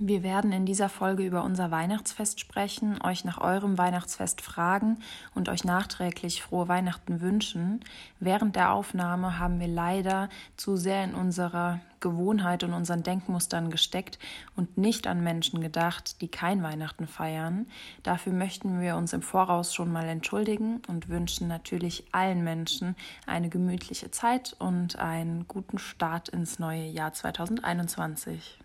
Wir werden in dieser Folge über unser Weihnachtsfest sprechen, euch nach eurem Weihnachtsfest fragen und euch nachträglich frohe Weihnachten wünschen. Während der Aufnahme haben wir leider zu sehr in unserer Gewohnheit und unseren Denkmustern gesteckt und nicht an Menschen gedacht, die kein Weihnachten feiern. Dafür möchten wir uns im Voraus schon mal entschuldigen und wünschen natürlich allen Menschen eine gemütliche Zeit und einen guten Start ins neue Jahr 2021.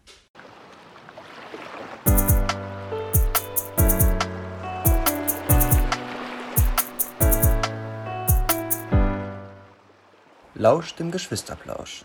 Lauscht dem Geschwisterplausch.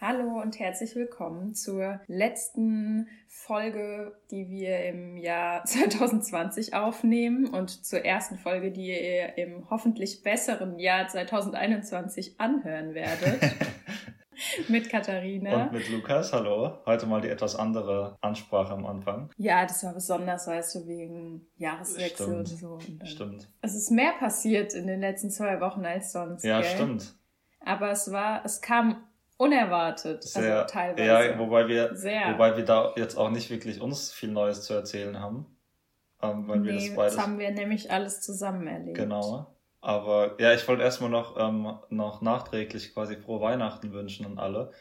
Hallo und herzlich willkommen zur letzten Folge, die wir im Jahr 2020 aufnehmen und zur ersten Folge, die ihr im hoffentlich besseren Jahr 2021 anhören werdet. mit Katharina. Und mit Lukas, hallo. Heute mal die etwas andere Ansprache am Anfang. Ja, das war besonders, weißt du, wegen Jahreswechsel stimmt. und so. Und stimmt. Es ist mehr passiert in den letzten zwei Wochen als sonst. Ja, gell? stimmt. Aber es war, es kam unerwartet, Sehr, also teilweise. Ja, wobei wir, Sehr. wobei wir da jetzt auch nicht wirklich uns viel Neues zu erzählen haben. Ähm, weil wir nee, das beides. das haben wir nämlich alles zusammen erlebt. Genau. Aber ja, ich wollte erstmal noch, ähm, noch nachträglich quasi frohe Weihnachten wünschen an alle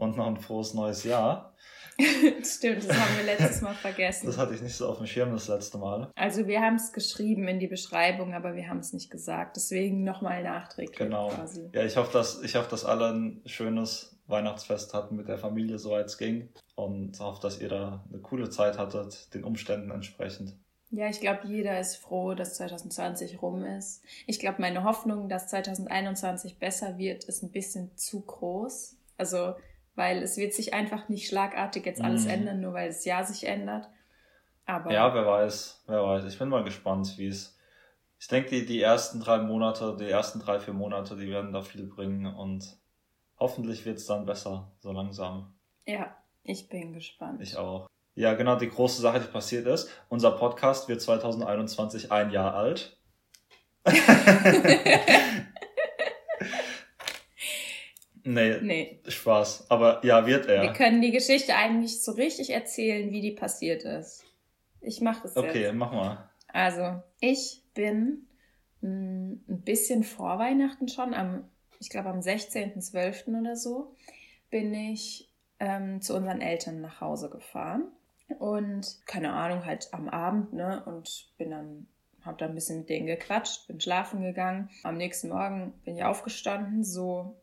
und noch ein frohes neues Jahr. Stimmt, das haben wir letztes Mal vergessen. Das hatte ich nicht so auf dem Schirm das letzte Mal. also wir haben es geschrieben in die Beschreibung, aber wir haben es nicht gesagt. Deswegen nochmal nachträglich Genau. quasi. Ja, ich hoffe, dass, ich hoffe, dass alle ein schönes Weihnachtsfest hatten mit der Familie, soweit es ging. Und hoffe, dass ihr da eine coole Zeit hattet, den Umständen entsprechend. Ja, ich glaube, jeder ist froh, dass 2020 rum ist. Ich glaube, meine Hoffnung, dass 2021 besser wird, ist ein bisschen zu groß. Also, weil es wird sich einfach nicht schlagartig jetzt alles Mhm. ändern, nur weil das Jahr sich ändert. Aber Ja, wer weiß, wer weiß. Ich bin mal gespannt, wie es. Ich denke, die, die ersten drei Monate, die ersten drei, vier Monate, die werden da viel bringen und hoffentlich wird es dann besser, so langsam. ja, ich bin gespannt. Ich auch. Ja, genau, die große Sache, die passiert ist. Unser Podcast wird 2021 ein Jahr alt. nee, nee, Spaß. Aber ja, wird wir er. können die Geschichte eigentlich so richtig erzählen, wie die passiert ist. Ich mache das Okay, jetzt. mach mal. Also, ich bin mh, ein bisschen vor Weihnachten schon, am, ich glaube am 16.12. oder so, bin ich ähm, zu unseren Eltern nach Hause gefahren. Und keine Ahnung, halt am Abend, ne? Und bin dann, hab da ein bisschen mit denen gequatscht, bin schlafen gegangen. Am nächsten Morgen bin ich aufgestanden, so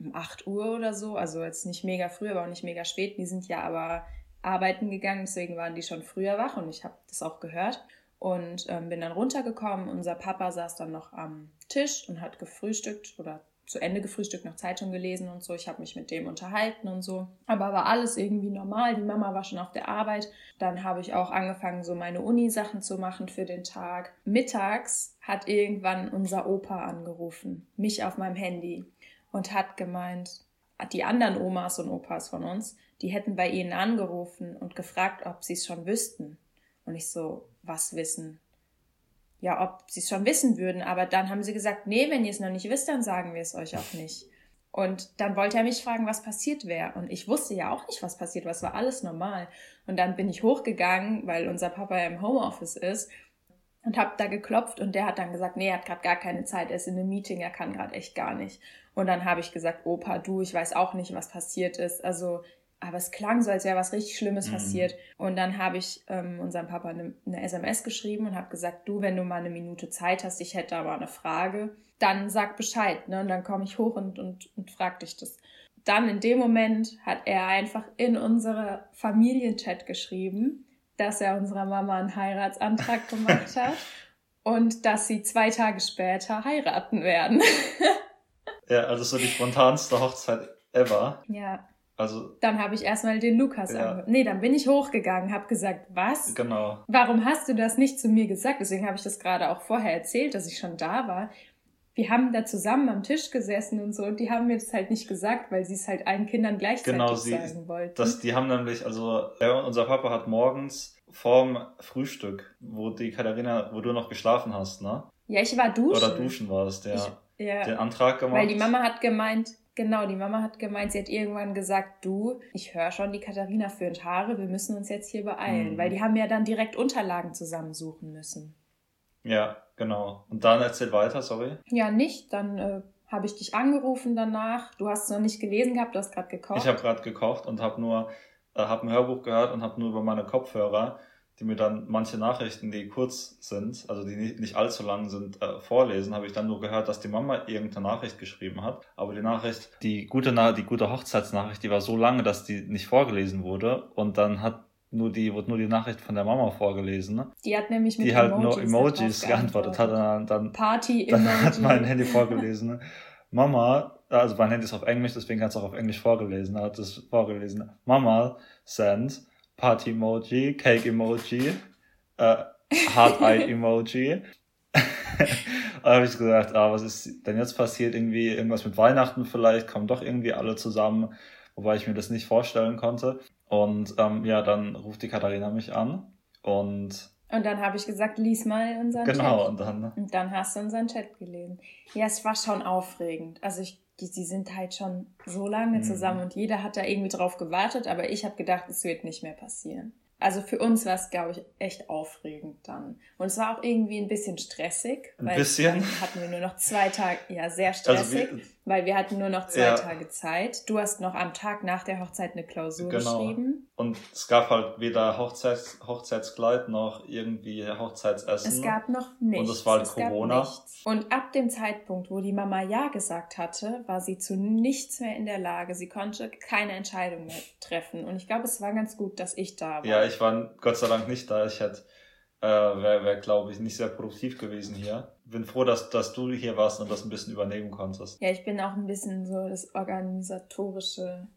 um 8 Uhr oder so. Also jetzt nicht mega früh, aber auch nicht mega spät. Die sind ja aber arbeiten gegangen, deswegen waren die schon früher wach und ich habe das auch gehört und ähm, bin dann runtergekommen. Unser Papa saß dann noch am Tisch und hat gefrühstückt oder zu Ende gefrühstückt, noch Zeitung gelesen und so. Ich habe mich mit dem unterhalten und so. Aber war alles irgendwie normal. Die Mama war schon auf der Arbeit. Dann habe ich auch angefangen, so meine Uni-Sachen zu machen für den Tag. Mittags hat irgendwann unser Opa angerufen, mich auf meinem Handy und hat gemeint, die anderen Omas und Opas von uns, die hätten bei ihnen angerufen und gefragt, ob sie es schon wüssten. Und ich so, was wissen? Ja, ob sie es schon wissen würden. Aber dann haben sie gesagt, nee, wenn ihr es noch nicht wisst, dann sagen wir es euch auch nicht. Und dann wollte er mich fragen, was passiert wäre. Und ich wusste ja auch nicht, was passiert war. Es war alles normal. Und dann bin ich hochgegangen, weil unser Papa ja im Homeoffice ist und habe da geklopft und der hat dann gesagt, nee, er hat gerade gar keine Zeit, er ist in einem Meeting, er kann gerade echt gar nicht. Und dann habe ich gesagt, Opa, du, ich weiß auch nicht, was passiert ist. Also, aber es klang so, als wäre was richtig Schlimmes Mhm. passiert. Und dann habe ich ähm, unserem Papa eine, eine SMS geschrieben und habe gesagt, du, wenn du mal eine Minute Zeit hast, ich hätte aber eine Frage, dann sag Bescheid, ne? Und dann komme ich hoch und, und, und frag dich das. Dann in dem Moment hat er einfach in unsere Familienchat geschrieben, dass er unserer Mama einen Heiratsantrag gemacht hat und dass sie zwei Tage später heiraten werden. Ja, also so die spontanste Hochzeit ever. ja, Also, dann habe ich erstmal den Lukas Ja. angehört. Nee, dann bin ich hochgegangen, habe gesagt, was? genau. Warum hast du das nicht zu mir gesagt? Deswegen habe ich das gerade auch vorher erzählt, dass ich schon da war. Wir haben da zusammen am Tisch gesessen und so und die haben mir das halt nicht gesagt, weil sie es halt allen Kindern gleichzeitig Genau, sie- sagen wollten. Das, die haben nämlich, also ja, unser Papa hat morgens vorm Frühstück, wo die Katharina, wo du noch geschlafen hast, ne? ja, ich war duschen. Oder duschen warst, ja. Ich, ja. Den Antrag gemacht. Weil die Mama hat gemeint, Genau, die Mama hat gemeint, sie hat irgendwann gesagt, du, ich höre schon, die Katharina führt Haare, wir müssen uns jetzt hier beeilen, Mhm. weil die haben ja dann direkt Unterlagen zusammensuchen müssen. Ja, genau. Und dann erzähl weiter, sorry. Ja, nicht, dann äh, habe ich dich angerufen danach. Du hast es noch nicht gelesen gehabt, du hast gerade gekocht. Ich habe gerade gekocht und habe nur, äh, habe ein Hörbuch gehört und habe nur über meine Kopfhörer, die mir dann manche Nachrichten, die kurz sind, also die nicht, allzu lang sind, äh, vorlesen, habe ich dann nur gehört, dass die Mama irgendeine Nachricht geschrieben hat. Aber die Nachricht, die gute, Na die gute Hochzeitsnachricht, die war so lange, dass die nicht vorgelesen wurde. Und dann hat nur die, wurde nur die Nachricht von der Mama vorgelesen, ne? die hat nämlich mit die halt nur darauf Emojis geantwortet hat. Und dann, dann Party-Emoji. dann hat mein Handy vorgelesen, ne? Mama, also mein Handy ist auf Englisch, deswegen hat es auch auf Englisch vorgelesen, hat es vorgelesen. Mama send Party Emoji, Cake Emoji, äh, Heart Eye Emoji. da habe ich gesagt, ah, was ist denn jetzt passiert? Irgendwie irgendwas mit Weihnachten vielleicht, kommen doch irgendwie alle zusammen, wobei ich mir das nicht vorstellen konnte. Und ähm, ja, dann ruft die Katharina mich an und Und dann habe ich gesagt, lies mal unseren genau, Chat. und dann Und dann hast du unseren Chat gelesen. Ja, es war schon aufregend. Also ich, die, sie sind halt schon so lange Mhm. zusammen und jeder hat da irgendwie drauf gewartet, aber ich habe gedacht, es wird nicht mehr passieren. Also für uns war es, glaube ich, echt aufregend dann. Und es war auch irgendwie ein bisschen stressig, Ein weil bisschen? dann hatten wir nur noch zwei Tage, ja, sehr also stressig, wie, weil wir hatten nur noch zwei Ja. Tage Zeit. Du hast noch am Tag nach der Hochzeit eine Klausur Genau. geschrieben. Und es gab halt weder Hochzeits, Hochzeitskleid noch irgendwie Hochzeitsessen. Es gab noch nichts. Und es war halt Es Corona. Und ab dem Zeitpunkt, wo die Mama Ja gesagt hatte, war sie zu nichts mehr in der Lage. Sie konnte keine Entscheidung mehr treffen. Und ich glaube, es war ganz gut, dass ich da war. ja, ich war Gott sei Dank nicht da. Ich hätte, äh, wäre, wär, glaube ich, nicht sehr produktiv gewesen hier. Bin froh, dass, dass du hier warst und das ein bisschen übernehmen konntest. Ja, ich bin auch ein bisschen so das organisatorische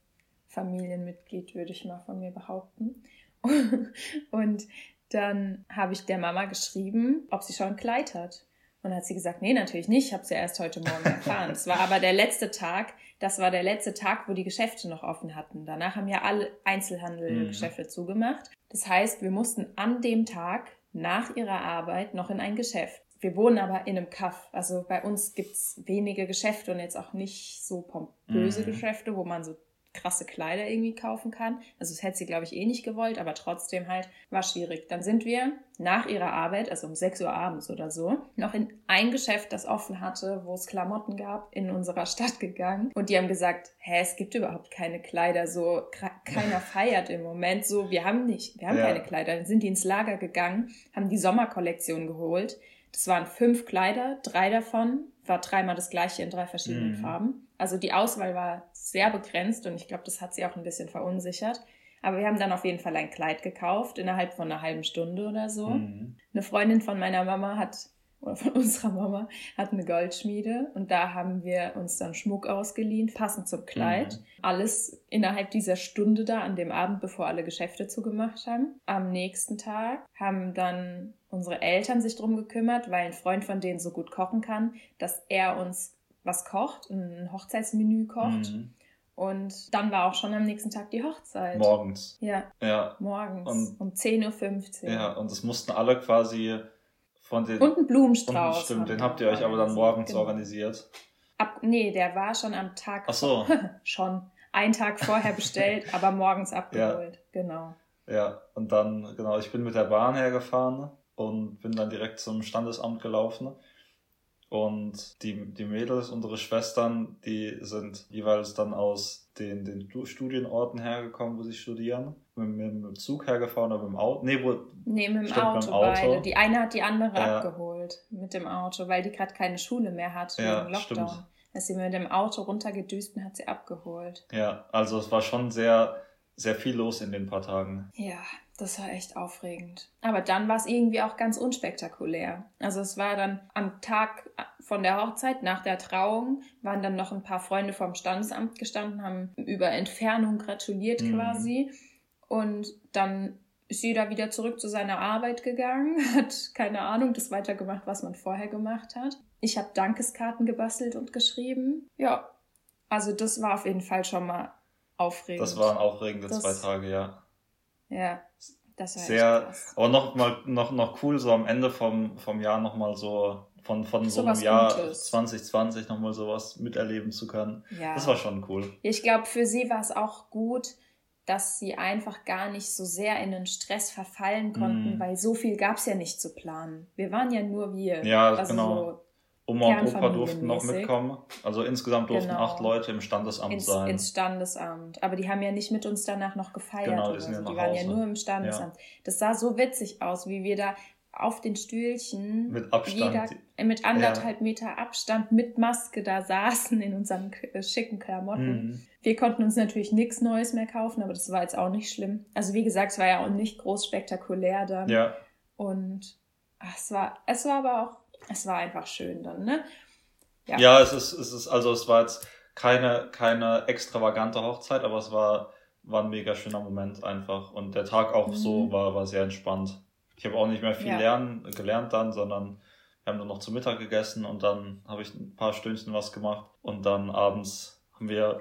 Familienmitglied, würde ich mal von mir behaupten. Und dann habe ich der Mama geschrieben, ob sie schon ein Kleid hat. Und dann hat sie gesagt, nee, natürlich nicht. Ich habe es ja erst heute Morgen erfahren. Es war aber der letzte Tag. Das war der letzte Tag, wo die Geschäfte noch offen hatten. Danach haben ja alle Einzelhandelgeschäfte zugemacht. Das heißt, wir mussten an dem Tag nach ihrer Arbeit noch in ein Geschäft. Wir wohnen aber in einem Kaff. Also bei uns gibt's wenige Geschäfte und jetzt auch nicht so pompöse Mhm. Geschäfte, wo man so krasse Kleider irgendwie kaufen kann. Also das hätte sie, glaube ich, eh nicht gewollt, aber trotzdem halt war schwierig. Dann sind wir nach ihrer Arbeit, also um 6 Uhr abends oder so, noch in ein Geschäft, das offen hatte, wo es Klamotten gab, in unserer Stadt gegangen. Und die haben gesagt, hä, es gibt überhaupt keine Kleider, so keiner feiert im Moment, so wir haben nicht, wir haben Ja. keine Kleider. Dann sind die ins Lager gegangen, haben die Sommerkollektion geholt. Das waren fünf Kleider, drei davon war dreimal das gleiche in drei verschiedenen Mhm. Farben. Also die Auswahl war sehr begrenzt und ich glaube, das hat sie auch ein bisschen verunsichert. Aber wir haben dann auf jeden Fall ein Kleid gekauft, innerhalb von einer halben Stunde oder so. Mhm. Eine Freundin von meiner Mama hat, oder von unserer Mama, hat eine Goldschmiede und da haben wir uns dann Schmuck ausgeliehen, passend zum Kleid. Mhm. Alles innerhalb dieser Stunde da, an dem Abend, bevor alle Geschäfte zugemacht haben. Am nächsten Tag haben dann unsere Eltern sich drum gekümmert, weil ein Freund von denen so gut kochen kann, dass er uns was kocht, ein Hochzeitsmenü kocht. Mhm. Und dann war auch schon am nächsten Tag die Hochzeit. Morgens. Ja, Ja, morgens Und- um 10.15 Uhr. ja, und das mussten alle quasi von den. Und ein Blumenstrauß. Und stimmt, den habt ihr euch aber dann morgens genau. organisiert. Ab, nee, der war schon am Tag. Ach so. schon. Einen Tag vorher bestellt, aber morgens abgeholt. Genau. Ja, und dann, genau, ich bin mit der Bahn hergefahren und bin dann direkt zum Standesamt gelaufen. Und die, die Mädels, unsere Schwestern, die sind jeweils dann aus den, den Stu- Studienorten hergekommen, wo sie studieren. Mit, dem Zug hergefahren oder mit dem Auto. Nee, wo, Nee, mit dem Auto, mit dem Auto. beide. Die eine hat die andere Ja. abgeholt mit dem Auto, weil die gerade keine Schule mehr hat Ja, wegen Lockdown. stimmt. Ist sie mit dem Auto runtergedüst und hat sie abgeholt. ja, also es war schon sehr, sehr viel los in den paar Tagen. Ja, das war echt aufregend. Aber dann war es irgendwie auch ganz unspektakulär. Also es war dann am Tag von der Hochzeit, nach der Trauung, waren dann noch ein paar Freunde vom Standesamt gestanden, haben über Entfernung gratuliert Mhm. quasi. Und dann ist jeder wieder zurück zu seiner Arbeit gegangen, hat keine Ahnung, das weitergemacht, was man vorher gemacht hat. Ich habe Dankeskarten gebastelt und geschrieben. Ja, also das war auf jeden Fall schon mal aufregend. Das waren aufregende Das- zwei Tage, ja. Ja, das war Sehr-. Aber noch mal noch noch cool so am Ende vom vom Jahr noch mal so von, von so, So einem Jahr Gutes. 2020 nochmal sowas miterleben zu können. Ja. Das war schon cool. Ich glaube, für sie war es auch gut, dass sie einfach gar nicht so sehr in den Stress verfallen konnten, Mhm. weil so viel gab es ja nicht zu planen. Wir waren ja nur wir. Ja, also genau. So Oma und Opa durften noch mitkommen. Also insgesamt durften Genau. acht Leute im Standesamt ins, sein. ins Standesamt. Aber die haben ja nicht mit uns danach noch gefeiert. Genau, die sind ja so. die waren ja Hause. nur im Standesamt. Das sah so witzig aus, wie wir da auf den Stühlchen Mit Abstand. jeder äh, mit anderthalb Meter Abstand mit Maske da saßen in unseren äh, schicken Klamotten. Mhm. Wir konnten uns natürlich nichts Neues mehr kaufen, aber das war jetzt auch nicht schlimm. Also wie gesagt, es war ja auch nicht groß spektakulär dann. Ja, Und ach, es war, es war aber auch, es war einfach schön dann, ne? Ja. ja. es ist, es ist, also es war jetzt keine, keine extravagante Hochzeit, aber es war, war ein mega schöner Moment einfach. Und der Tag auch Mhm. so war, war sehr entspannt. Ich habe auch nicht mehr viel Ja. lernen, gelernt dann, sondern wir haben dann noch zu Mittag gegessen und dann habe ich ein paar Stündchen was gemacht. Und dann abends haben wir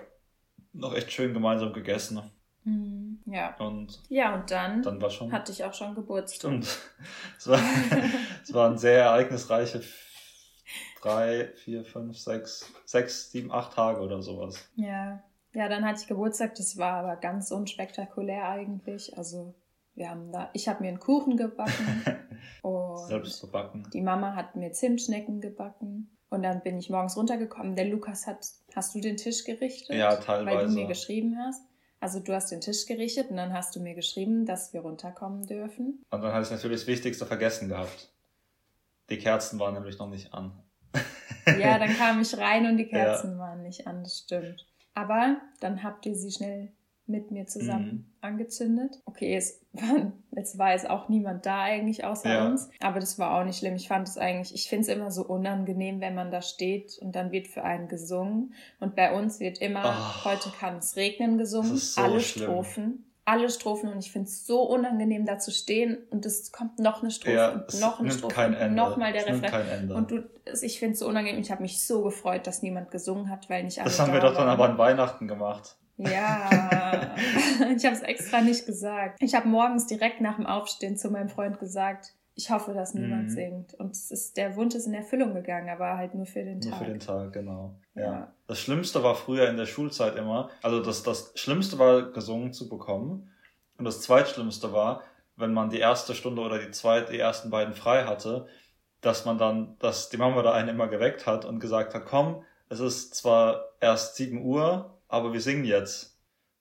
noch echt schön gemeinsam gegessen. Mhm. Ja. Und Ja, und dann, dann war schon. hatte ich auch schon Geburtstag. Stimmt. Es, war, es waren sehr ereignisreiche drei, vier, fünf, sechs, sechs, sieben, acht Tage oder sowas. Ja. Ja, dann hatte ich Geburtstag, das war aber ganz unspektakulär eigentlich. Also wir haben da, ich habe mir einen Kuchen gebacken Selbst verbacken. die Mama hat mir Zimtschnecken gebacken. Und dann bin ich morgens runtergekommen. Der Lukas hat, hast du den Tisch gerichtet? Ja, Weil du teilweise. mir geschrieben hast. Also du hast den Tisch gerichtet und dann hast du mir geschrieben, dass wir runterkommen dürfen. Und dann habe ich natürlich das Wichtigste vergessen gehabt. Die Kerzen waren nämlich noch nicht an. Ja, dann kam ich rein und die Kerzen waren nicht an, das stimmt. Aber dann habt ihr sie schnell mit mir zusammen Mhm. angezündet. Okay, es war, jetzt war jetzt auch niemand da eigentlich außer Ja. uns, aber das war auch nicht schlimm. Ich fand es eigentlich, ich finde es immer so unangenehm, wenn man da steht und dann wird für einen gesungen. Und bei uns wird immer, Ach. heute kann es regnen gesungen, so alle schlimm. Strophen. Alle Strophen und ich finde es so unangenehm, da zu stehen und es kommt noch eine Strophe Ja, und es noch eine Strophe kein und nochmal der Es Refrain. Und du, ich finde es so unangenehm. Ich habe mich so gefreut, dass niemand gesungen hat, weil nicht alle das haben da wir doch dann waren. aber an Weihnachten gemacht. Ja, ich habe es extra nicht gesagt. Ich habe morgens direkt nach dem Aufstehen zu meinem Freund gesagt, ich hoffe, dass niemand Mhm. singt. Und es ist, der Wunsch ist in Erfüllung gegangen, aber halt nur für den Nur Tag. für den Tag, genau. Ja. Ja. Das Schlimmste war früher in der Schulzeit immer, also das, das Schlimmste war, gesungen zu bekommen. Und das Zweitschlimmste war, wenn man die erste Stunde oder die zweite, die ersten beiden frei hatte, dass man dann, dass die Mama da einen immer geweckt hat und gesagt hat, komm, es ist zwar erst 7 Uhr, aber wir singen jetzt.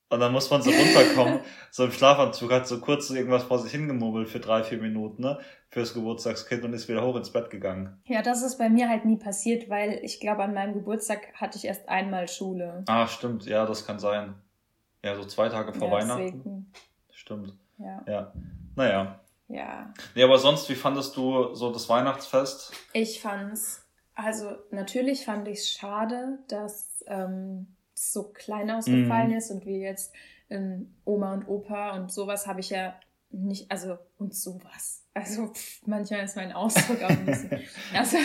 Und dann muss man so runterkommen, so im Schlafanzug, hat so kurz irgendwas vor sich hingemurmelt für drei, vier Minuten, ne, fürs Geburtstagskind und ist wieder hoch ins Bett gegangen. ja, das ist bei mir halt nie passiert, weil ich glaube, an meinem Geburtstag hatte ich erst einmal Schule. Ah, stimmt, ja, das kann sein. Ja, so zwei Tage vor Ja, Weihnachten. deswegen, Stimmt, Ja, ja. Naja. ja. Nee, aber sonst, wie fandest du so das Weihnachtsfest? Ich fand's, also natürlich fand ich es schade, dass ähm, so klein ausgefallen Mhm. ist und wir jetzt ähm, Oma und Opa und sowas habe ich ja nicht, also und sowas. Also pff, manchmal ist mein Ausdruck auch ein bisschen. Also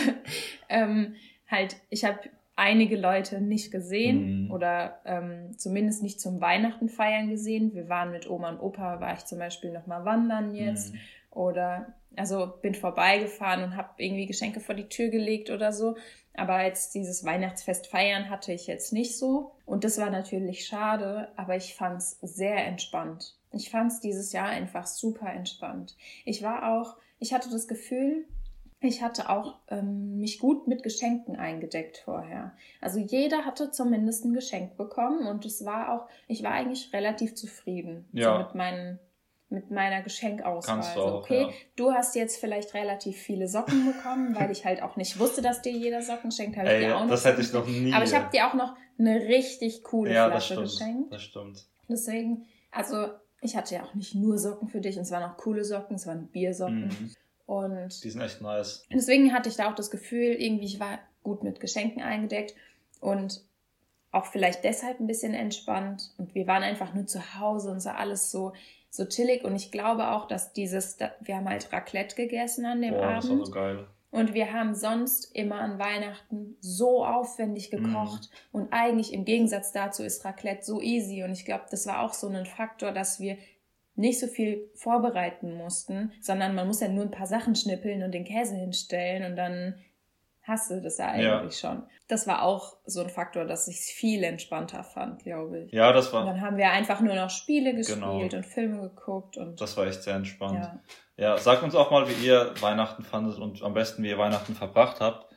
ähm, halt, ich habe einige Leute nicht gesehen Mhm. oder ähm, zumindest nicht zum Weihnachten feiern gesehen. Wir waren mit Oma und Opa, war ich zum Beispiel noch mal wandern jetzt Mhm. oder also bin vorbeigefahren und habe irgendwie Geschenke vor die Tür gelegt oder so. Aber jetzt dieses Weihnachtsfest feiern hatte ich jetzt nicht so. Und das war natürlich schade, aber ich fand's sehr entspannt. Ich fand's dieses Jahr einfach super entspannt. Ich war auch, ich hatte das Gefühl, ich hatte auch ähm, mich gut mit Geschenken eingedeckt vorher. Also jeder hatte zumindest ein Geschenk bekommen und es war auch, ich war eigentlich relativ zufrieden Ja. so mit meinen mit meiner Geschenkauswahl. Kannst du Also, auch, okay, ja. du hast jetzt vielleicht relativ viele Socken bekommen, weil ich halt auch nicht wusste, dass dir jeder Socken schenkt. Habe ich Ey, dir auch noch das hätte ich noch nie. Aber ich habe dir auch noch eine richtig coole ja, das Flasche stimmt. geschenkt. Das stimmt. Deswegen, also ich hatte ja auch nicht nur Socken für dich, und es waren auch coole Socken, es waren Biersocken. Mhm. Und Die sind echt nice. deswegen hatte ich da auch das Gefühl, irgendwie, ich war gut mit Geschenken eingedeckt und auch vielleicht deshalb ein bisschen entspannt. Und wir waren einfach nur zu Hause und war alles so, so chillig. Und ich glaube auch, dass dieses, wir haben halt Raclette gegessen an dem Boah, das war Abend. so geil. Und wir haben sonst immer an Weihnachten so aufwendig Mhm. gekocht. Und eigentlich im Gegensatz dazu ist Raclette so easy. Und ich glaube, das war auch so ein Faktor, dass wir nicht so viel vorbereiten mussten, sondern man muss ja nur ein paar Sachen schnippeln und den Käse hinstellen und dann hast du das ja eigentlich ja. schon. Das war auch so ein Faktor, dass ich es viel entspannter fand, glaube ich. Ja, das war. Und dann haben wir einfach nur noch Spiele gespielt genau. und Filme geguckt und. Das war echt sehr entspannt. Ja. ja, sagt uns auch mal, wie ihr Weihnachten fandet und am besten, wie ihr Weihnachten verbracht habt.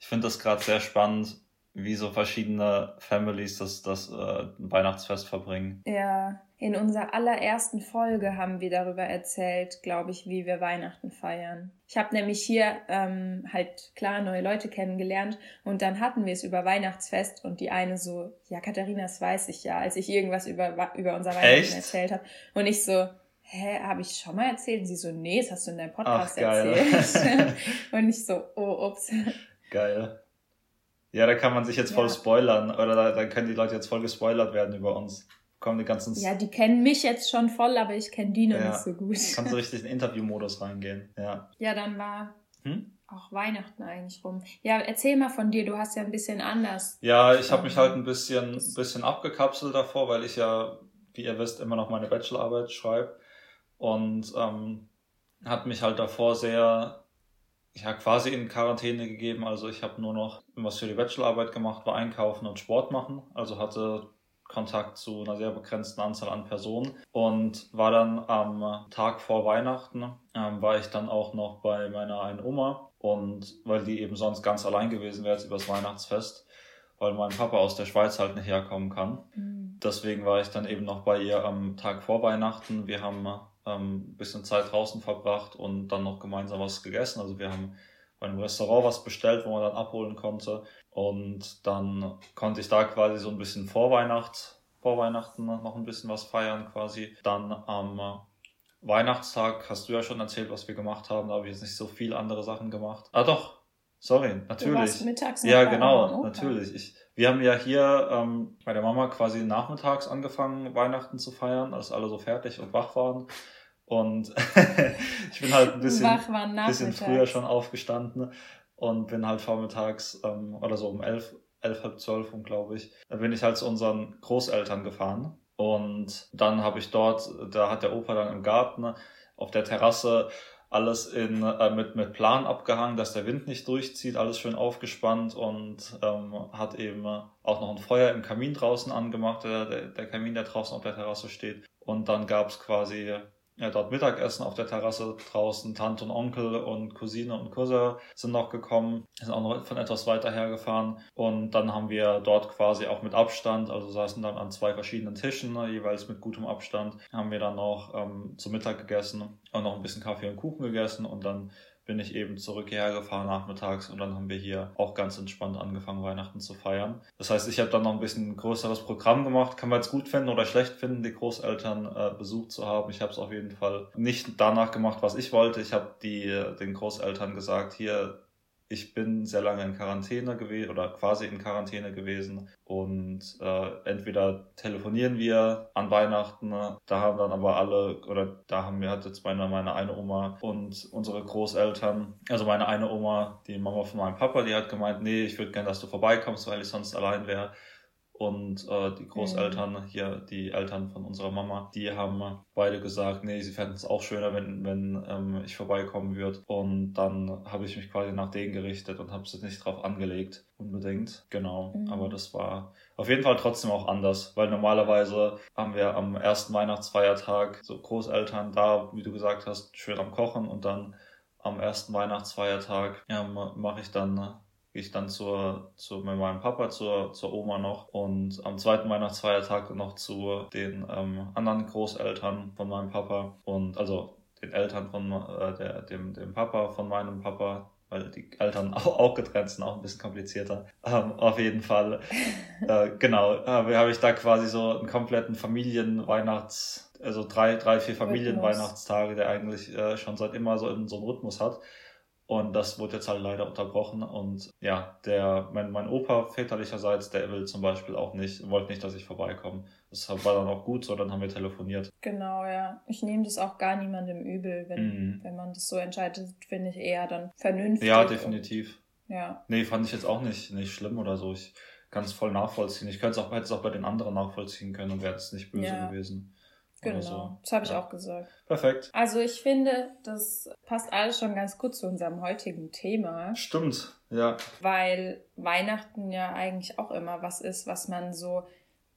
Ich finde das gerade sehr spannend, wie so verschiedene Families das, das äh, Weihnachtsfest verbringen. Ja, in unserer allerersten Folge haben wir darüber erzählt, glaube ich, wie wir Weihnachten feiern. Ich habe nämlich hier ähm, halt klar neue Leute kennengelernt und dann hatten wir es über Weihnachtsfest und die eine so, ja, Katharina, das weiß ich ja, als ich irgendwas über, über unser Weihnachten Echt? erzählt habe. Und ich so, hä, habe ich schon mal erzählt? Und sie so, nee, das hast du in deinem Podcast Ach, erzählt. und ich so, oh, ups. Geil. Ja, da kann man sich jetzt voll ja. spoilern oder da, da können die Leute jetzt voll gespoilert werden über uns kommen die ganzen. Ja, die kennen mich jetzt schon voll, aber ich kenne die noch ja. nicht so gut. Kannst du richtig in den Interviewmodus reingehen. Ja. Ja, dann war hm? auch Weihnachten eigentlich rum. Ja, erzähl mal von dir, du hast ja ein bisschen anders. Ja, ich habe mich halt ein bisschen, bisschen abgekapselt davor, weil ich ja, wie ihr wisst, immer noch meine Bachelorarbeit schreibe. Und ähm, hat mich halt davor sehr ja, quasi in Quarantäne gegeben. Also ich habe nur noch was für die Bachelorarbeit gemacht, war einkaufen und Sport machen. Also hatte Kontakt zu einer sehr begrenzten Anzahl an Personen und war dann am Tag vor Weihnachten, ähm, war ich dann auch noch bei meiner einen Oma und weil die eben sonst ganz allein gewesen wäre jetzt übers Weihnachtsfest, weil mein Papa aus der Schweiz halt nicht herkommen kann. Mhm. Deswegen war ich dann eben noch bei ihr am Tag vor Weihnachten. Wir haben ähm, ein bisschen Zeit draußen verbracht und dann noch gemeinsam was gegessen. Also wir haben bei einem Restaurant was bestellt, wo man dann abholen konnte. Und dann konnte ich da quasi so ein bisschen vor, Weihnacht, vor Weihnachten noch ein bisschen was feiern quasi. Dann am Weihnachtstag hast du ja schon erzählt, was wir gemacht haben. Da habe ich jetzt nicht so viel andere Sachen gemacht. Ah doch, sorry, natürlich. Du warst mittags ja, genau, natürlich. Ich, wir haben ja hier ähm, bei der Mama quasi nachmittags angefangen, Weihnachten zu feiern, als alle so fertig und wach waren. Und ich bin halt ein bisschen, bisschen früher schon aufgestanden und bin halt vormittags ähm, oder so um elf, elf, halb zwölf, glaube ich, da bin ich halt zu unseren Großeltern gefahren. Und dann habe ich dort, da hat der Opa dann im Garten auf der Terrasse alles in, äh, mit, mit Plan abgehangen, dass der Wind nicht durchzieht, alles schön aufgespannt und ähm, hat eben auch noch ein Feuer im Kamin draußen angemacht, der, der, der Kamin, der draußen auf der Terrasse steht. Und dann gab es quasi ja, dort Mittagessen auf der Terrasse draußen. Tante und Onkel und Cousine und Cousin sind noch gekommen, sind auch noch von etwas weiter hergefahren. Und dann haben wir dort quasi auch mit Abstand, also saßen dann an zwei verschiedenen Tischen, ne, jeweils mit gutem Abstand, haben wir dann noch ähm, zu Mittag gegessen und noch ein bisschen Kaffee und Kuchen gegessen und dann bin ich eben zurück hierher gefahren nachmittags und dann haben wir hier auch ganz entspannt angefangen, Weihnachten zu feiern. Das heißt, ich habe dann noch ein bisschen größeres Programm gemacht. Kann man jetzt gut finden oder schlecht finden, die Großeltern äh, besucht zu haben. Ich habe es auf jeden Fall nicht danach gemacht, was ich wollte. Ich habe die den Großeltern gesagt, hier ich bin sehr lange in Quarantäne gewesen oder quasi in Quarantäne gewesen und äh, entweder telefonieren wir an Weihnachten, da haben dann aber alle oder da haben wir hat jetzt meine meine eine Oma und unsere Großeltern, also meine eine Oma, die Mama von meinem Papa, die hat gemeint, nee, ich würde gerne, dass du vorbeikommst, weil ich sonst allein wäre. Und äh, die Großeltern, mhm. hier die Eltern von unserer Mama, die haben beide gesagt, nee, sie fänden es auch schöner, wenn, wenn ähm, ich vorbeikommen würde. Und dann habe ich mich quasi nach denen gerichtet und habe es nicht drauf angelegt, unbedingt. Genau. Mhm. Aber das war auf jeden Fall trotzdem auch anders, weil normalerweise haben wir am ersten Weihnachtsfeiertag so Großeltern da, wie du gesagt hast, schön am Kochen und dann am ersten Weihnachtsfeiertag ähm, mache ich dann gehe ich dann zur, zu mit meinem Papa, zur, zur Oma noch und am zweiten Weihnachtsfeiertag noch zu den ähm, anderen Großeltern von meinem Papa und also den Eltern von äh, der, dem, dem Papa von meinem Papa, weil die Eltern auch, auch getrennt sind, auch ein bisschen komplizierter. Ähm, auf jeden Fall, äh, genau, äh, habe ich da quasi so einen kompletten Familienweihnachts, also drei, drei, vier Familienweihnachtstage, der eigentlich äh, schon seit immer so in so einem Rhythmus hat. Und das wurde jetzt halt leider unterbrochen. Und ja, der, mein, mein Opa väterlicherseits, der will zum Beispiel auch nicht, wollte nicht, dass ich vorbeikomme. Das war dann auch gut so, dann haben wir telefoniert. Genau, ja. Ich nehme das auch gar niemandem übel, wenn, mhm. wenn man das so entscheidet, finde ich eher dann vernünftig. Ja, definitiv. Und, ja. Nee, fand ich jetzt auch nicht, nicht schlimm oder so. Ich kann es voll nachvollziehen. Ich könnte es auch, hätte es auch bei den anderen nachvollziehen können und wäre es nicht böse ja. gewesen. Genau, so. das habe ich Ja. auch gesagt. Perfekt. Also ich finde, das passt alles schon ganz gut zu unserem heutigen Thema, Stimmt. Ja. weil Weihnachten ja eigentlich auch immer was ist, was man so,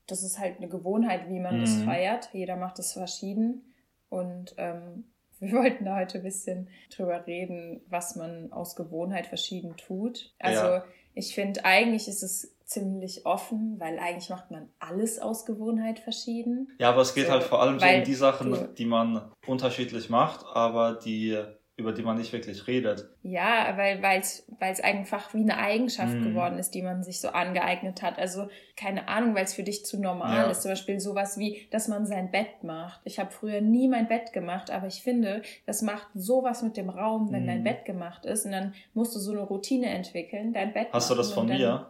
das ist halt eine Gewohnheit, wie man das Mhm. feiert. Jeder macht es verschieden und ähm, wir wollten da heute ein bisschen drüber reden, was man aus Gewohnheit verschieden tut. Also Ja. ich finde, eigentlich ist es ziemlich offen, weil eigentlich macht man alles aus Gewohnheit verschieden. Ja, aber es geht So, halt vor allem so um die Sachen, du- die man unterschiedlich macht, aber die, über die man nicht wirklich redet. Ja, weil es einfach wie eine Eigenschaft Mhm. geworden ist, die man sich so angeeignet hat. Also keine Ahnung, weil es für dich zu normal Ja. ist. Zum Beispiel sowas wie, dass man sein Bett macht. Ich habe früher nie mein Bett gemacht, aber ich finde, das macht sowas mit dem Raum, wenn Mhm. dein Bett gemacht ist. Und dann musst du so eine Routine entwickeln, dein Bett Hast du das von mir?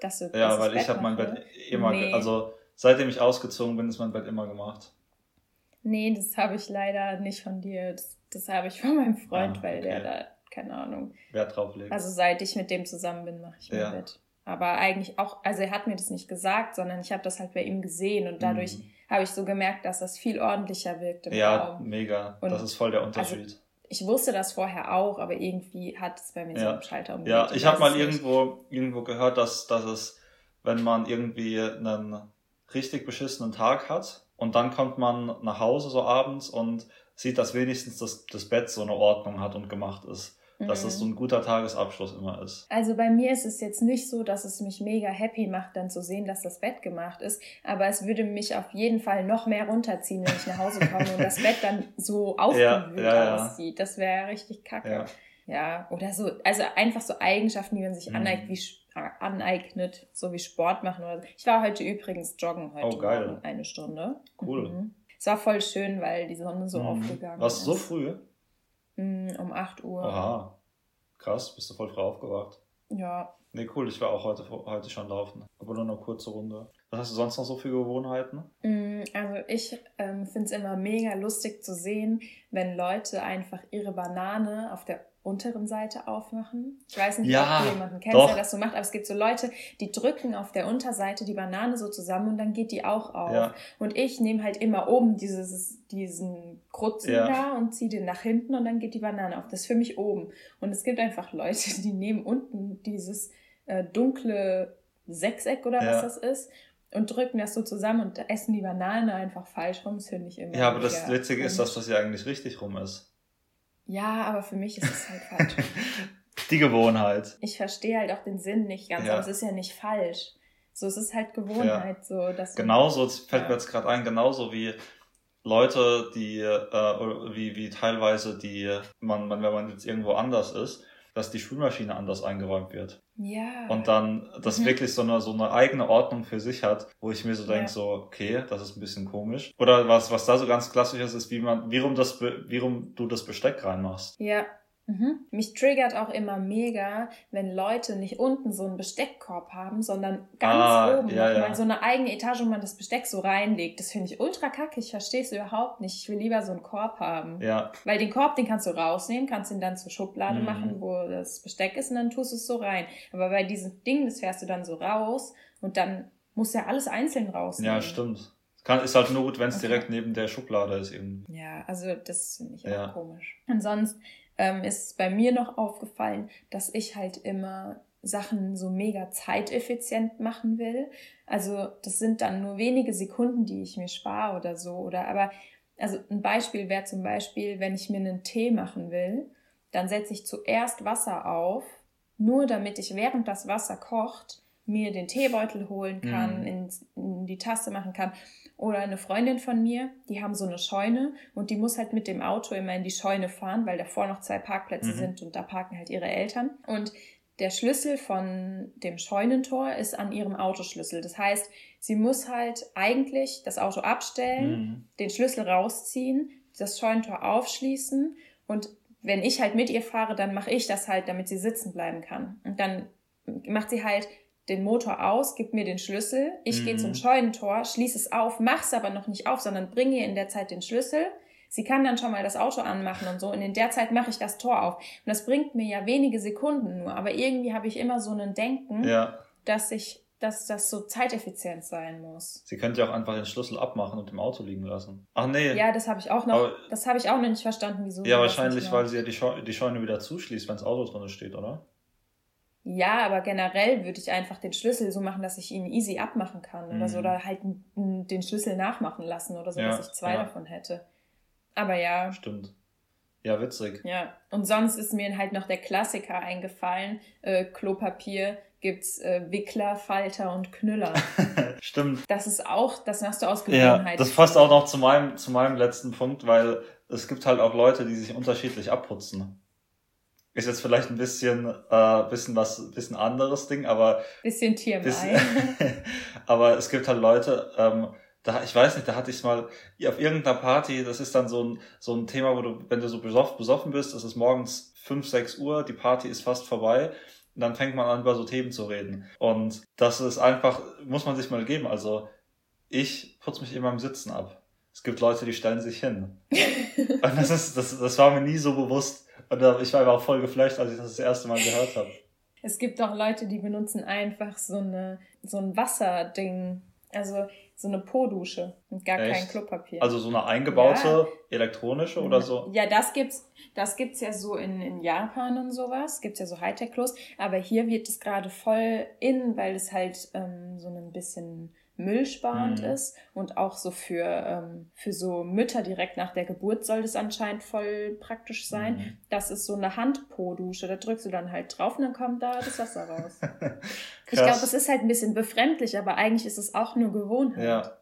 Dass du, Ja, dass weil ich Bett habe mein? Bett immer, Nee. also seitdem ich ausgezogen bin, ist mein Bett immer gemacht. Nee, das habe ich leider nicht von dir. Das, das habe ich von meinem Freund, Ah, weil der okay. da, keine Ahnung, Wert drauf legen. Also seit ich mit dem zusammen bin, mache ich mein Ja. Bett. Aber eigentlich auch, also er hat mir das nicht gesagt, sondern ich habe das halt bei ihm gesehen und dadurch Mhm. habe ich so gemerkt, dass das viel ordentlicher wirkt im ja, Raum. mega. Und das ist voll der Unterschied. Ich wusste das vorher auch, aber irgendwie hat es bei mir so Ja. einen Schalter umgelegt. ja, ich habe mal nicht. irgendwo, irgendwo gehört, dass, dass es, wenn man irgendwie einen richtig beschissenen Tag hat und dann kommt man nach Hause so abends und sieht, dass wenigstens das, das Bett so eine Ordnung hat und gemacht ist. Dass das so ein guter Tagesabschluss immer ist. Also bei mir ist es jetzt nicht so, dass es mich mega happy macht, dann zu sehen, dass das Bett gemacht ist. Aber es würde mich auf jeden Fall noch mehr runterziehen, wenn ich nach Hause komme und das Bett dann so aufgewühlt ja, ja. aussieht. Das wäre richtig kacke. Ja. Ja, oder so, also einfach so Eigenschaften, die man sich Mhm. aneignet, wie, aneignet, so wie Sport machen oder so. Ich war heute übrigens joggen heute Oh, geil. Eine Stunde. Cool. Mhm. Es war voll schön, weil die Sonne so Mhm. aufgegangen Was, ist. so früh? Mhm, Um 8 Uhr. Aha. Krass, bist du voll früh aufgewacht. Ja. Nee, cool, ich war auch heute, heute schon laufen. Aber nur eine kurze Runde. Was hast du sonst noch so für Gewohnheiten? Mm, Also ich ähm, finde es immer mega lustig zu sehen, wenn Leute einfach ihre Banane auf der unteren Seite aufmachen. Ich weiß nicht, Ja, ob du jemanden kennst, doch. der das so macht, aber es gibt so Leute, die drücken auf der Unterseite die Banane so zusammen und dann geht die auch auf. Ja. Und ich nehme halt immer oben dieses, diesen Krutzen Ja. da und ziehe den nach hinten und dann geht die Banane auf. Das ist für mich oben. Und es gibt einfach Leute, die nehmen unten dieses äh, dunkle Sechseck oder was das ist und drücken das so zusammen und essen die Banane einfach falsch rum. Das finde ich immer. Ja, aber das Witzige ist, das ja eigentlich richtig rum ist. Ja, aber für mich ist es halt falsch. Die Gewohnheit. Ich verstehe halt auch den Sinn nicht ganz, Ja. aber es ist ja nicht falsch. So, es ist halt Gewohnheit, so dass Genauso, es fällt Ja. mir jetzt gerade ein, genauso wie Leute, die, äh, wie, wie teilweise die, man, man, wenn man jetzt irgendwo anders ist, dass die Spülmaschine anders eingeräumt wird. Ja. Und dann das Mhm. wirklich so eine, so eine eigene Ordnung für sich hat, wo ich mir so denke, Ja. so, okay, das ist ein bisschen komisch. Oder was, was da so ganz klassisch ist, ist, wie man, wie rum das, wie rum du das Besteck reinmachst. Ja. Mhm. Mich triggert auch immer mega, wenn Leute nicht unten so einen Besteckkorb haben, sondern ganz Ah, oben ja, ja. mal so eine eigene Etage, wo man das Besteck so reinlegt. Das finde ich ultra kacke. Ich verstehe es überhaupt nicht. Ich will lieber so einen Korb haben. Ja, Weil den Korb, den kannst du rausnehmen, kannst ihn dann zur Schublade Mhm. machen, wo das Besteck ist, und dann tust du es so rein. Aber bei diesem Ding, das fährst du dann so raus und dann musst du ja alles einzeln rausnehmen. ja, stimmt. Kann, ist halt nur gut, wenn es Okay. direkt neben der Schublade ist irgendwie. Ja, also das finde ich auch Ja. komisch. Und sonst ähm, ist bei mir noch aufgefallen, dass ich halt immer Sachen so mega zeiteffizient machen will. Also das sind dann nur wenige Sekunden, die ich mir spare oder so. Oder aber, also ein Beispiel wäre zum Beispiel, wenn ich mir einen Tee machen will, dann setze ich zuerst Wasser auf, nur damit ich während das Wasser kocht, mir den Teebeutel holen kann, Mhm. in, in die Tasse machen kann. Oder eine Freundin von mir, die haben so eine Scheune und die muss halt mit dem Auto immer in die Scheune fahren, weil davor noch zwei Parkplätze Mhm. sind und da parken halt ihre Eltern. Und der Schlüssel von dem Scheunentor ist an ihrem Autoschlüssel. Das heißt, sie muss halt eigentlich das Auto abstellen, Mhm. den Schlüssel rausziehen, das Scheunentor aufschließen und wenn ich halt mit ihr fahre, dann mache ich das halt, damit sie sitzen bleiben kann. Und dann macht sie halt den Motor aus, gibt mir den Schlüssel, ich Mhm. gehe zum Scheunentor, schließe es auf, mach's aber noch nicht auf, sondern bringe ihr in der Zeit den Schlüssel. Sie kann dann schon mal das Auto anmachen und so und in der Zeit mache ich das Tor auf. Und das bringt mir ja wenige Sekunden nur, aber irgendwie habe ich immer so ein Denken, Ja, dass ich dass das so zeiteffizient sein muss. Sie könnte ja auch einfach den Schlüssel abmachen und im Auto liegen lassen. Ach nee. Ja, das habe ich auch noch, Aber- das habe ich auch noch nicht verstanden, wieso. Ja, wahrscheinlich, weil sie ja die, Scheu die Scheune wieder zuschließt, wenn das Auto drin steht, oder? Ja, aber generell würde ich einfach den Schlüssel so machen, dass ich ihn easy abmachen kann oder so. Mhm. Oder halt den Schlüssel nachmachen lassen oder so, Ja, dass ich zwei ja. davon hätte. Aber ja, Stimmt. Ja, witzig. ja. Und sonst ist mir halt noch der Klassiker eingefallen. Äh, Klopapier gibt's äh, Wickler, Falter und Knüller. Stimmt. Das ist auch, das machst du aus Ja, Gewohnheit. das passt auch noch zu meinem, zu meinem letzten Punkt, weil es gibt halt auch Leute, die sich unterschiedlich abputzen. Ist jetzt vielleicht ein bisschen, äh, bisschen was, bisschen anderes Ding, aber Bisschen TMI. Bisschen, aber es gibt halt Leute, ähm, da, ich weiß nicht, da hatte ich mal ja, auf irgendeiner Party, das ist dann so ein, so ein Thema, wo du, wenn du so besoff, besoffen bist, es ist morgens 5, 6 Uhr, die Party ist fast vorbei, und dann fängt man an, über so Themen zu reden. Und das ist einfach, muss man sich mal geben. Also, ich putze mich immer im Sitzen ab. Es gibt Leute, die stellen sich hin. Und das ist, das, das war mir nie so bewusst. Und ich war aber auch voll geflasht, als ich das das erste Mal gehört habe. Es gibt auch Leute, die benutzen einfach so eine so ein Wasserding, also so eine Po-Dusche und gar kein Echt? Klopapier. Also so eine eingebaute elektronische oder so? Ja, das gibt's, das gibt's ja so in, in Japan und sowas. Gibt's ja so Hightech-Klos. Aber hier wird es gerade voll in, weil es halt ähm, so ein bisschen müllsparend Mhm. ist und auch so für, ähm, für so Mütter direkt nach der Geburt soll das anscheinend voll praktisch sein. Mhm. Das ist so eine Hand-Po-Dusche. Da drückst du dann halt drauf und dann kommt da das Wasser raus. Ich glaube, es ist halt ein bisschen befremdlich, aber eigentlich ist es auch nur Gewohnheit. Ja,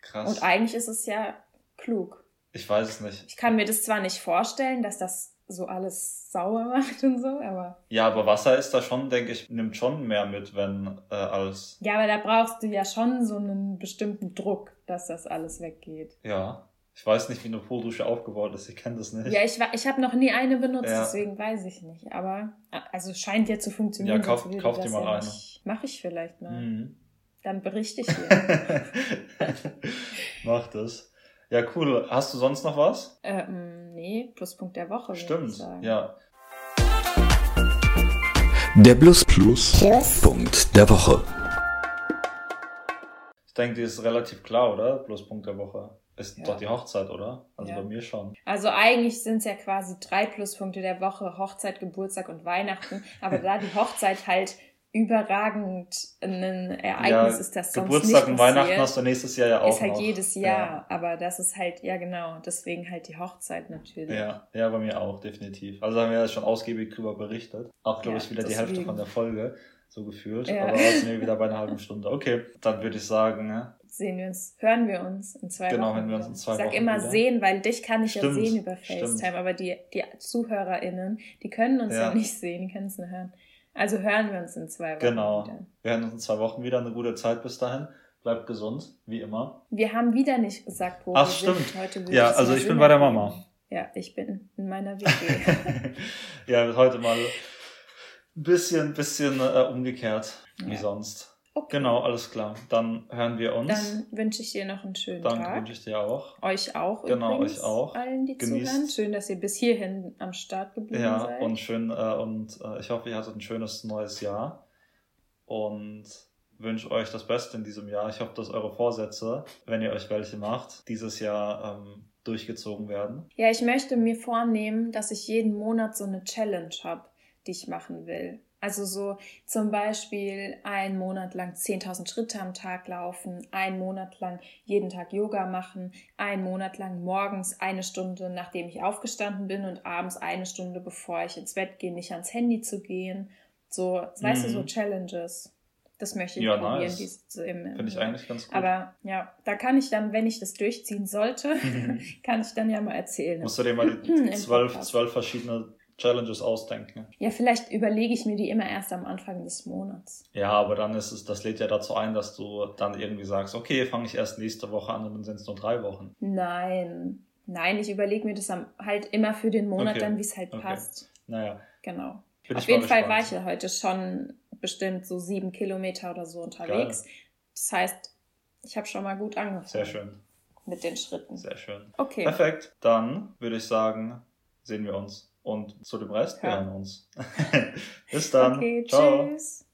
krass. Und eigentlich ist es ja klug. ich weiß es nicht. Ich kann mir das zwar nicht vorstellen, dass das so alles sauer macht und so, aber Ja, aber Wasser ist da schon, denke ich, nimmt schon mehr mit, wenn äh, als ja, aber da brauchst du ja schon so einen bestimmten Druck, dass das alles weggeht. ja. Ich weiß nicht, wie eine Po-Dusche aufgebaut ist. Ich kenne das nicht. Ja, ich, ich habe noch nie eine benutzt, Ja. deswegen weiß ich nicht. Aber also scheint ja zu funktionieren. Ja, kauf- kauf dir mal ja eine. nicht- Mach ich vielleicht mal. Mhm. Dann berichte ich dir. Mach das. Ja, cool. Hast du sonst noch was? ähm, nee, Pluspunkt der Woche. würde ich Stimmt. sagen. Ja. Der Plus Plus Punkt der Woche. Ich denke, die ist relativ klar, oder? Pluspunkt der Woche. Ist Ja. doch die Hochzeit, oder? Also Ja. bei mir schon. Also eigentlich sind es ja quasi drei Pluspunkte der Woche, Hochzeit, Geburtstag und Weihnachten. Aber da die Hochzeit halt überragend ein Ereignis ist, das sonst Geburtstag nicht und Weihnachten hast du nächstes Jahr ja auch ist halt noch. jedes Jahr. Aber das ist halt, ja genau, deswegen halt die Hochzeit natürlich. Ja, ja, bei mir auch, definitiv. Also haben wir ja schon ausgiebig drüber berichtet. Auch, glaube Ja, ich, wieder die Hälfte deswegen. von der Folge, so gefühlt. Ja. Aber jetzt sind wir wieder bei einer halben Stunde. Okay, dann würde ich sagen, ne? Sehen wir uns, hören wir uns in zwei Genau, Wochen. hören wir uns in zwei ich sag Wochen immer wieder. sehen, weil dich kann ich Stimmt, ja sehen über. FaceTime, aber die, die ZuhörerInnen, die können uns ja, Ja. nicht sehen, die können es nur hören. Also hören wir uns in zwei Wochen Genau. wieder. Wir hören uns in zwei Wochen wieder. Eine gute Zeit bis dahin. Bleibt gesund, wie immer. Wir haben wieder nicht gesagt, wo Ach, wir stimmt. sind. Heute Ja, also ich bin bei der. Mama. Ja, ich bin in meiner WG. ja, heute mal ein bisschen, bisschen äh, umgekehrt, wie Ja. sonst. Okay. Genau, alles klar. Dann hören wir uns. Dann wünsche ich dir noch einen schönen Danke Tag. wünsche ich dir auch. Euch auch Genau, übrigens, euch auch. allen, die Genießt- zuhören. Schön, dass ihr bis hierhin am Start geblieben Ja, seid. und schön, äh, und äh, ich hoffe, ihr hattet ein schönes neues Jahr und wünsche euch das Beste in diesem Jahr. Ich hoffe, dass eure Vorsätze, wenn ihr euch welche macht, dieses Jahr ähm, durchgezogen werden. Ja, ich möchte mir vornehmen, dass ich jeden Monat so eine Challenge habe, die ich machen will. Also so zum Beispiel einen Monat lang 10.000 Schritte am Tag laufen, einen Monat lang jeden Tag Yoga machen, einen Monat lang morgens eine Stunde, nachdem ich aufgestanden bin und abends eine Stunde, bevor ich ins Bett gehe, nicht ans Handy zu gehen. So, weißt du, so Mhm. Challenges. Das möchte ich Ja, probieren. nice. dies- so im- Finde ich eigentlich ganz gut. aber ja, da kann ich dann, wenn ich das durchziehen sollte, Mhm. kann ich dann ja mal erzählen. Musst du dir mal Im zwölf verschiedene Challenges ausdenken. Ja, vielleicht überlege ich mir die immer erst am Anfang des Monats. Ja, aber dann ist es, das lädt ja dazu ein, dass du dann irgendwie sagst, okay, fange ich erst nächste Woche an und dann sind es nur drei Wochen. Nein, nein, ich überlege mir das halt immer für den Monat Okay, dann, wie es halt okay. passt. Naja, Genau. bin Auf ich jeden Fall war gespannt. ich ja heute schon bestimmt so sieben Kilometer oder so unterwegs. Das heißt, ich habe schon mal gut angefangen Sehr schön, mit den Schritten. sehr schön. Okay. Perfekt, dann würde ich sagen, sehen wir uns. Und zu dem Rest, wir Ja. hören uns. Bis dann. Okay, Ciao. tschüss.